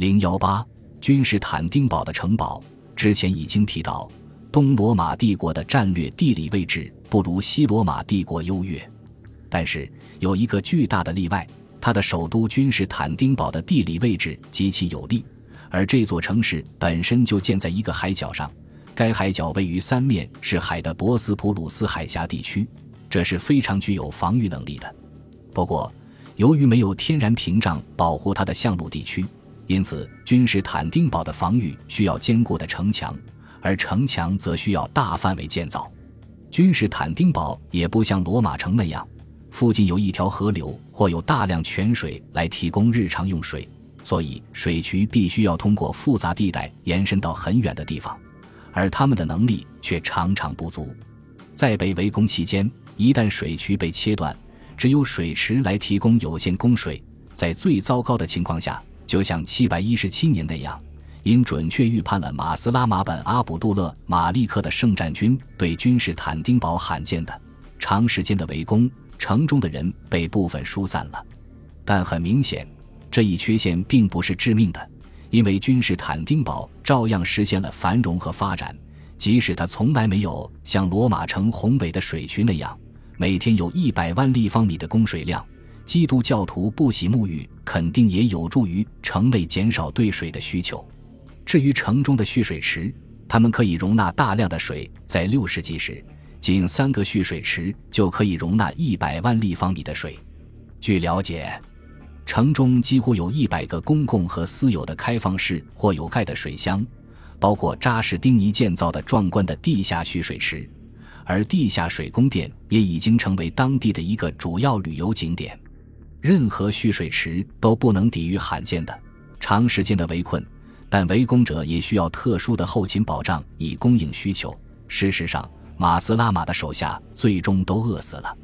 零幺八，君士坦丁堡的城堡。之前已经提到，东罗马帝国的战略地理位置不如西罗马帝国优越，但是有一个巨大的例外，它的首都君士坦丁堡的地理位置极其有利，而这座城市本身就建在一个海角上，该海角位于三面是海的博斯普鲁斯海峡地区，这是非常具有防御能力的。不过，由于没有天然屏障保护它的向路地区，因此君士坦丁堡的防御需要坚固的城墙，而城墙则需要大范围建造。君士坦丁堡也不像罗马城那样，附近有一条河流或有大量泉水来提供日常用水，所以水渠必须要通过复杂地带延伸到很远的地方，而他们的能力却常常不足。在被围攻期间，一旦水渠被切断，只有水池来提供有限供水，在最糟糕的情况下，就像七百一十七年那样，因准确预判了马斯拉马本阿卜杜勒马利克的圣战军对君士坦丁堡罕见的长时间的围攻，城中的人被部分疏散了。但很明显，这一缺陷并不是致命的，因为君士坦丁堡照样实现了繁荣和发展，即使它从来没有像罗马城宏伟的水渠那样。每天有一百万立方米的供水量，基督教徒不洗沐浴，肯定也有助于城内减少对水的需求。至于城中的蓄水池，它们可以容纳大量的水。在六世纪时，仅三个蓄水池就可以容纳一百万立方米的水。据了解，城中几乎有一百个公共和私有的开放式或有盖的水箱，包括扎什丁尼建造的壮观的地下蓄水池。而地下水宫殿也已经成为当地的一个主要旅游景点。任何蓄水池都不能抵御罕见的长时间的围困，但围攻者也需要特殊的后勤保障以供应需求。事实上，马斯拉马的手下最终都饿死了。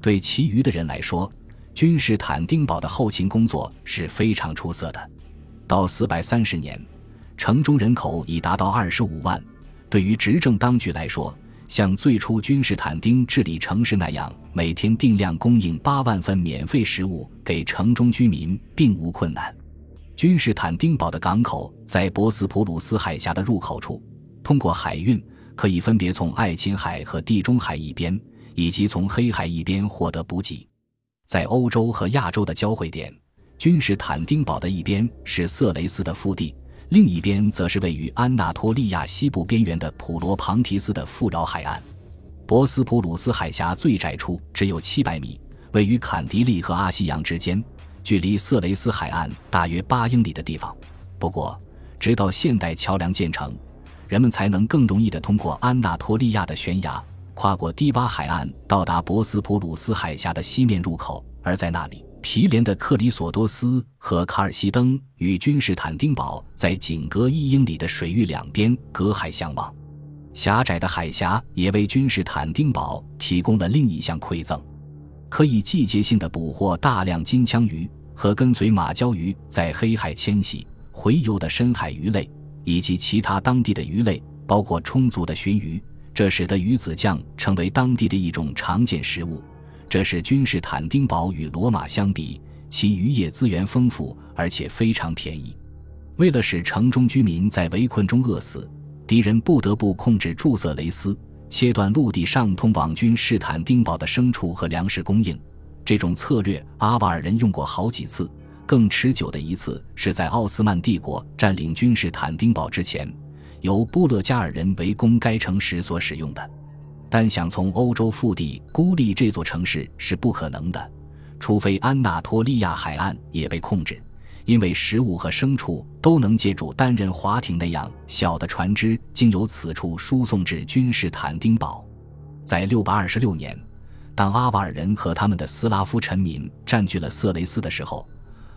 对其余的人来说，君士坦丁堡的后勤工作是非常出色的。到四百三十年，城中人口已达到二十五万。对于执政当局来说，像最初君士坦丁治理城市那样，每天定量供应八万份免费食物给城中居民，并无困难。君士坦丁堡的港口在博斯普鲁斯海峡的入口处，通过海运可以分别从爱琴海和地中海一边，以及从黑海一边获得补给。在欧洲和亚洲的交汇点，君士坦丁堡的一边是色雷斯的腹地。另一边则是位于安纳托利亚西部边缘的普罗庞提斯的富饶海岸，博斯普鲁斯海峡最窄处只有七百米，位于坎迪利和阿西洋之间，距离色雷斯海岸大约八英里的地方。不过，直到现代桥梁建成，人们才能更容易地通过安纳托利亚的悬崖，跨过低洼海岸，到达博斯普鲁斯海峡的西面入口，而在那里。毗连的克里索多斯和卡尔西登与君士坦丁堡在仅隔一英里的水域两边隔海相望，狭窄的海峡也为君士坦丁堡提供了另一项馈赠：可以季节性的捕获大量金枪鱼和跟随马鲛鱼在黑海迁徙洄游的深海鱼类，以及其他当地的鱼类，包括充足的鲟鱼。这使得鱼子酱成为当地的一种常见食物。这是君士坦丁堡与罗马相比，其渔业资源丰富而且非常便宜。为了使城中居民在围困中饿死，敌人不得不控制驻色雷斯，切断陆地上通往君士坦丁堡的牲畜和粮食供应。这种策略，阿瓦尔人用过好几次。更持久的一次是在奥斯曼帝国占领君士坦丁堡之前，由布勒加尔人围攻该城时所使用的。但想从欧洲腹地孤立这座城市是不可能的，除非安纳托利亚海岸也被控制，因为食物和牲畜都能借助单人滑艇那样小的船只经由此处输送至君士坦丁堡。在六百二十六年，当阿瓦尔人和他们的斯拉夫臣民占据了色雷斯的时候，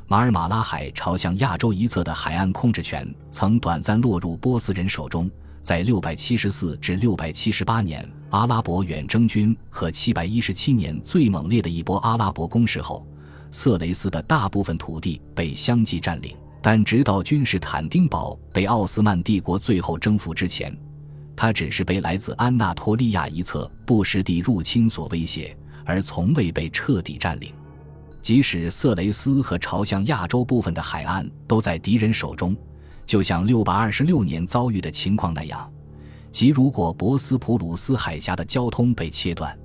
马尔马拉海朝向亚洲一侧的海岸控制权曾短暂落入波斯人手中。在六百七十四至六百七十八年，阿拉伯远征军和七百一十七年最猛烈的一波阿拉伯攻势后，色雷斯的大部分土地被相继占领。但直到君士坦丁堡被奥斯曼帝国最后征服之前，它只是被来自安纳托利亚一侧布什地入侵所威胁，而从未被彻底占领。即使色雷斯和朝向亚洲部分的海岸都在敌人手中，就像六百二十六年遭遇的情况那样，即如果博斯普鲁斯海峡的交通被切断，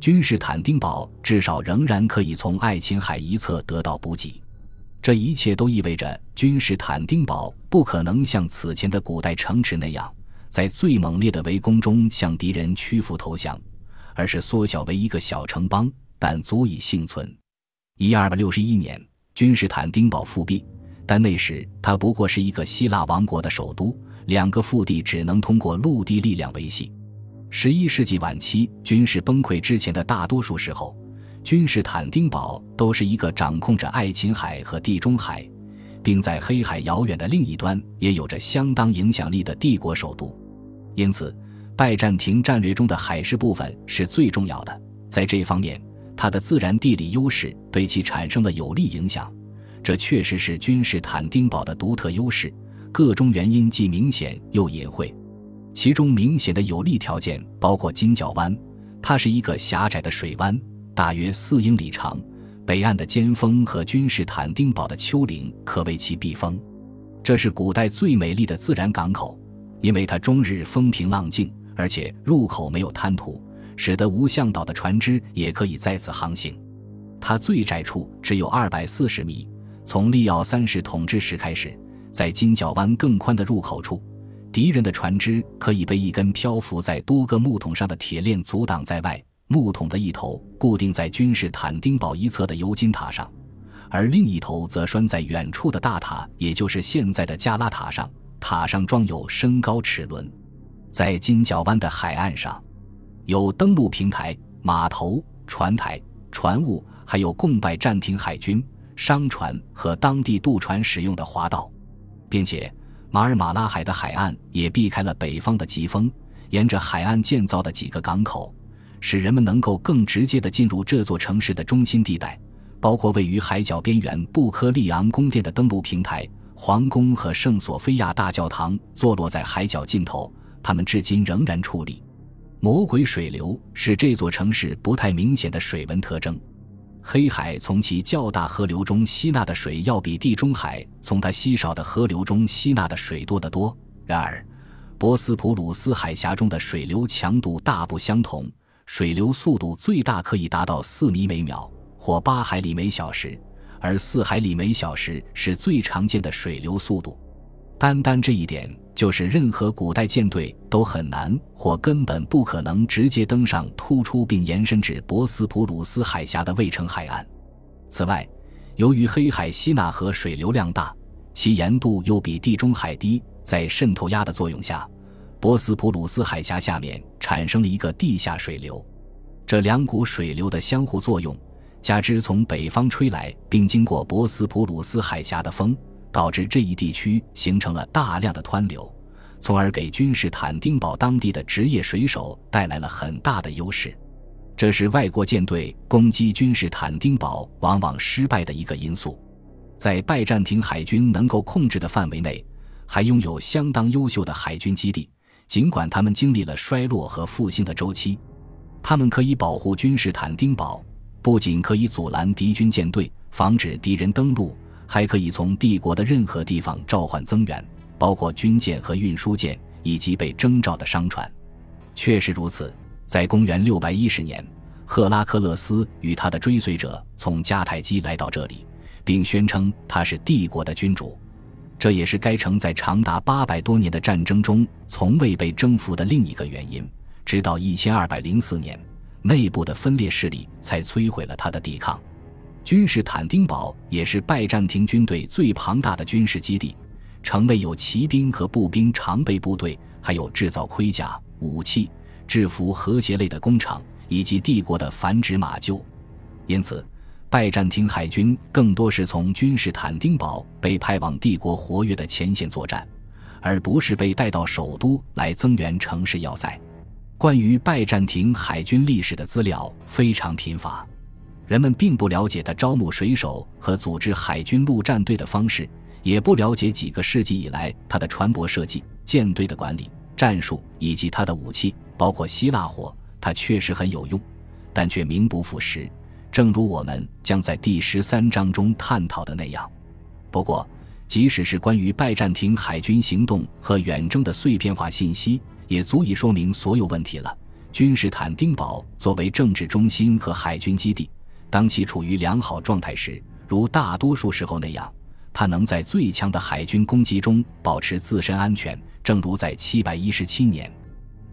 君士坦丁堡至少仍然可以从爱琴海一侧得到补给。这一切都意味着君士坦丁堡不可能像此前的古代城池那样，在最猛烈的围攻中向敌人屈服投降，而是缩小为一个小城邦，但足以幸存。一二六十一年，君士坦丁堡复辟，但那时它不过是一个希腊王国的首都，两个腹地只能通过陆地力量维系。十一世纪晚期军事崩溃之前的大多数时候，君士坦丁堡都是一个掌控着爱琴海和地中海，并在黑海遥远的另一端也有着相当影响力的帝国首都。因此，拜占庭战略中的海事部分是最重要的。在这方面，它的自然地理优势对其产生了有利影响，这确实是君士坦丁堡的独特优势。各种原因既明显又隐晦，其中明显的有利条件包括金角湾，它是一个狭窄的水湾，大约四英里长，北岸的尖峰和君士坦丁堡的丘陵可为其避风。这是古代最美丽的自然港口，因为它终日风平浪静，而且入口没有滩涂。使得无向导的船只也可以在此航行。它最窄处只有二百四十米。从利奥三世统治时开始，在金角湾更宽的入口处，敌人的船只可以被一根漂浮在多个木桶上的铁链阻挡在外。木桶的一头固定在君士坦丁堡一侧的尤金塔上，而另一头则拴在远处的大塔，也就是现在的加拉塔上。塔上装有升高齿轮。在金角湾的海岸上。有登陆平台、码头、船台、船坞，还有供拜占庭海军、商船和当地渡船使用的滑道，并且马尔马拉海的海岸也避开了北方的疾风。沿着海岸建造的几个港口，使人们能够更直接地进入这座城市的中心地带，包括位于海角边缘布科利昂宫殿的登陆平台、皇宫和圣索菲亚大教堂，坐落在海角尽头，他们至今仍然矗立。魔鬼水流是这座城市不太明显的水文特征。黑海从其较大河流中吸纳的水要比地中海从它稀少的河流中吸纳的水多得多。然而，博斯普鲁斯海峡中的水流强度大不相同，水流速度最大可以达到四米每秒或八海里每小时，而四海里每小时是最常见的水流速度。单单这一点。就是任何古代舰队都很难或根本不可能直接登上突出并延伸至博斯普鲁斯海峡的卫城海岸。此外，由于黑海西纳河水流量大，其盐度又比地中海低，在渗透压的作用下，博斯普鲁斯海峡下面产生了一个地下水流。这两股水流的相互作用，加之从北方吹来并经过博斯普鲁斯海峡的风。导致这一地区形成了大量的湍流，从而给君士坦丁堡当地的职业水手带来了很大的优势。这是外国舰队攻击君士坦丁堡往往失败的一个因素。在拜占庭海军能够控制的范围内，还拥有相当优秀的海军基地，尽管他们经历了衰落和复兴的周期。他们可以保护君士坦丁堡，不仅可以阻拦敌军舰队，防止敌人登陆。还可以从帝国的任何地方召唤增援，包括军舰和运输舰以及被征召的商船。确实如此，在公元610年，赫拉克勒斯与他的追随者从迦太基来到这里，并宣称他是帝国的君主。这也是该城在长达八百多年的战争中从未被征服的另一个原因。直到1204年，内部的分裂势力才摧毁了他的抵抗。君士坦丁堡也是拜占庭军队最庞大的军事基地，城内有骑兵和步兵常备部队，还有制造盔甲、武器、制服和谐类的工厂，以及帝国的繁殖马厩。因此，拜占庭海军更多是从君士坦丁堡被派往帝国活跃的前线作战，而不是被带到首都来增援城市要塞。关于拜占庭海军历史的资料非常贫乏。人们并不了解他招募水手和组织海军陆战队的方式，也不了解几个世纪以来他的船舶设计、舰队的管理、战术以及他的武器，包括希腊火。他确实很有用，但却名不副实。正如我们将在第十三章中探讨的那样。不过，即使是关于拜占庭海军行动和远征的碎片化信息，也足以说明所有问题了。君士坦丁堡作为政治中心和海军基地，当其处于良好状态时，如大多数时候那样，它能在最强的海军攻击中保持自身安全。正如在717年，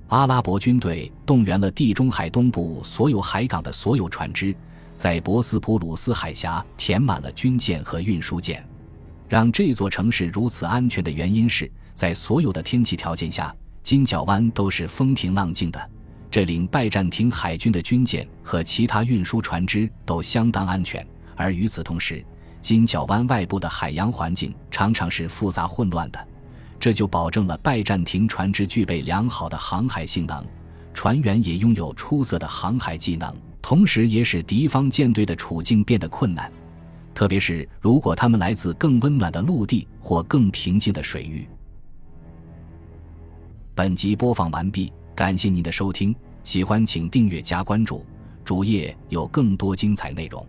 阿拉伯军队动员了地中海东部所有海港的所有船只，在博斯普鲁斯海峡填满了军舰和运输舰。让这座城市如此安全的原因是在所有的天气条件下，金角湾都是风平浪静的。这令拜占庭海军的军舰和其他运输船只都相当安全，而与此同时，金角湾外部的海洋环境常常是复杂混乱的，这就保证了拜占庭船只具备良好的航海性能，船员也拥有出色的航海技能，同时也使敌方舰队的处境变得困难，特别是如果他们来自更温暖的陆地或更平静的水域。本集播放完毕。感谢您的收听，喜欢请订阅加关注，主页有更多精彩内容。